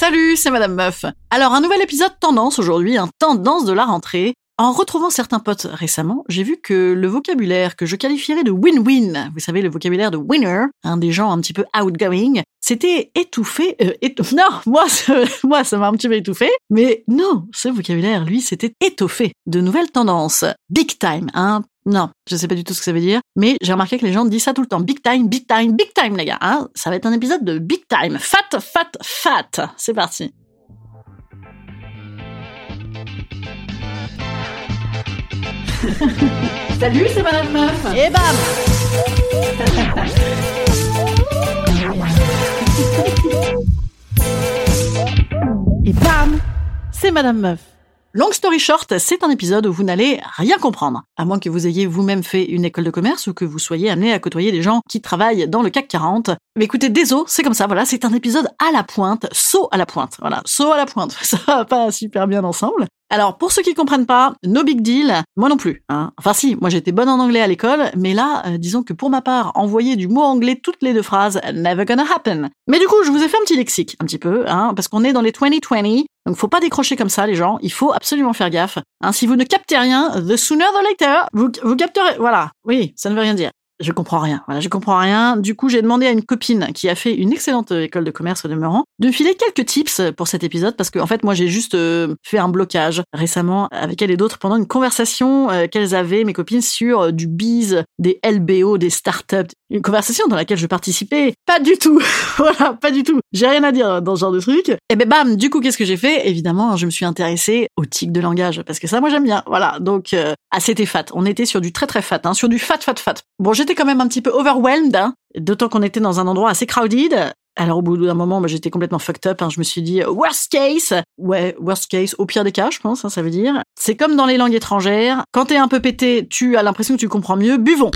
Salut, c'est Madame Meuf. Alors, un nouvel épisode tendance aujourd'hui, un tendance de la rentrée. En retrouvant certains potes récemment, j'ai vu que le vocabulaire que je qualifierais de win-win, vous savez, le vocabulaire de winner, un des gens un petit peu outgoing, c'était étouffé. Euh, non, moi, moi, ça m'a un petit peu étouffé. Mais non, ce vocabulaire, lui, c'était étoffé de nouvelles tendances. Big time, hein. Non, je sais pas du tout ce que ça veut dire, mais j'ai remarqué que les gens disent ça tout le temps. Big time, big time, big time, les gars. Hein ça va être un épisode de big time. Fat, fat, fat. C'est parti. Salut, c'est Madame Meuf. Et bam Et bam C'est Madame Meuf. Long story short, c'est un épisode où vous n'allez rien comprendre, à moins que vous ayez vous-même fait une école de commerce ou que vous soyez amené à côtoyer des gens qui travaillent dans le CAC 40. Mais écoutez, désolé, c'est comme ça, voilà, c'est un épisode à la pointe, saut à la pointe, voilà, saut à la pointe, ça va pas super bien ensemble. Alors, pour ceux qui comprennent pas, no big deal, moi non plus. Hein. Enfin si, moi j'étais bonne en anglais à l'école, mais là, euh, disons que pour ma part, envoyer du mot anglais toutes les deux phrases, never gonna happen. Mais du coup, je vous ai fait un petit lexique, un petit peu, hein, parce qu'on est dans les 2020, donc faut pas décrocher comme ça les gens, il faut absolument faire gaffe. Hein, si vous ne captez rien, the sooner the later, vous, vous capterez, voilà, oui, ça ne veut rien dire. Je comprends rien. Voilà, je comprends rien. Du coup, j'ai demandé à une copine qui a fait une excellente euh, école de commerce au demeurant de filer quelques tips pour cet épisode parce que en fait, moi, j'ai juste euh, fait un blocage récemment avec elle et d'autres pendant une conversation euh, qu'elles avaient mes copines sur du biz, des LBO, des startups, une conversation dans laquelle je participais pas du tout. voilà, pas du tout. J'ai rien à dire dans ce genre de truc. Et ben bam, du coup, qu'est-ce que j'ai fait? Évidemment, je me suis intéressée aux tics de langage parce que ça, moi, j'aime bien. Voilà, donc euh, ah, fat. On était sur du très très fat, hein, sur du fat fat fat. Bon, quand même un petit peu overwhelmed, hein, d'autant qu'on était dans un endroit assez crowded. Alors au bout d'un moment, j'étais complètement fucked up. hein. Je me suis dit worst case, ouais, worst case, au pire des cas, je pense. hein, ça veut dire. C'est comme dans les langues étrangères. Quand t'es un peu pété, tu as l'impression que tu comprends mieux. Buvons.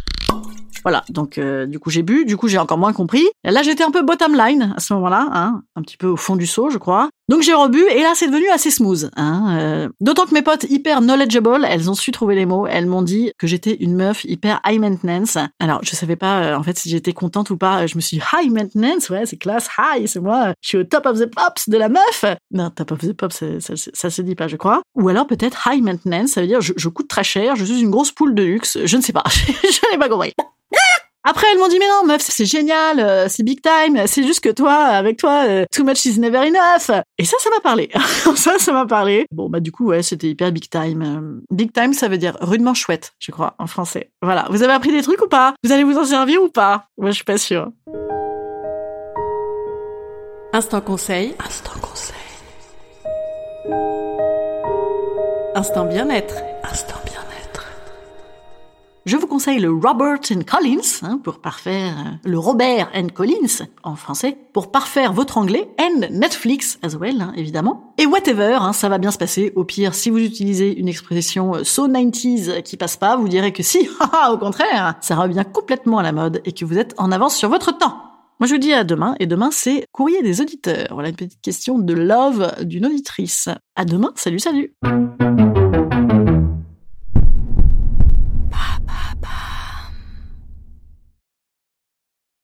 Voilà, donc euh, du coup j'ai bu, du coup j'ai encore moins compris. Là j'étais un peu bottom line à ce moment-là, hein, un petit peu au fond du seau je crois. Donc j'ai rebu et là c'est devenu assez smooth. Hein, euh, D'autant que mes potes hyper knowledgeable, elles ont su trouver les mots. Elles m'ont dit que j'étais une meuf hyper high maintenance. Alors je savais pas euh, en fait si j'étais contente ou pas. Je me suis dit high maintenance, ouais c'est classe, high, c'est moi. Je suis au top of the pops de la meuf. Non, top of the pops, ça, ça, ça se dit pas je crois. Ou alors peut-être high maintenance, ça veut dire je, je coûte très cher, je suis une grosse poule de luxe. Je ne sais pas, je n'ai pas compris. Après, elles m'ont dit, mais non, meuf, c'est génial, euh, c'est big time, c'est juste que toi, avec toi, euh, too much is never enough. Et ça, ça m'a parlé. ça, ça m'a parlé. Bon, bah, du coup, ouais, c'était hyper big time. Euh, Big time, ça veut dire rudement chouette, je crois, en français. Voilà. Vous avez appris des trucs ou pas? Vous allez vous en servir ou pas? Moi, je suis pas sûre. Instant conseil. Instant conseil. Instant bien-être. Instant bien-être. Je vous conseille le Robert and Collins, hein, pour parfaire, euh, le Robert and Collins, en français, pour parfaire votre anglais, and Netflix as well, hein, évidemment. Et whatever, hein, ça va bien se passer. Au pire, si vous utilisez une expression euh, so 90s qui passe pas, vous direz que si, au contraire, ça revient complètement à la mode et que vous êtes en avance sur votre temps. Moi, je vous dis à demain, et demain, c'est courrier des auditeurs. Voilà une petite question de love d'une auditrice. À demain, salut, salut!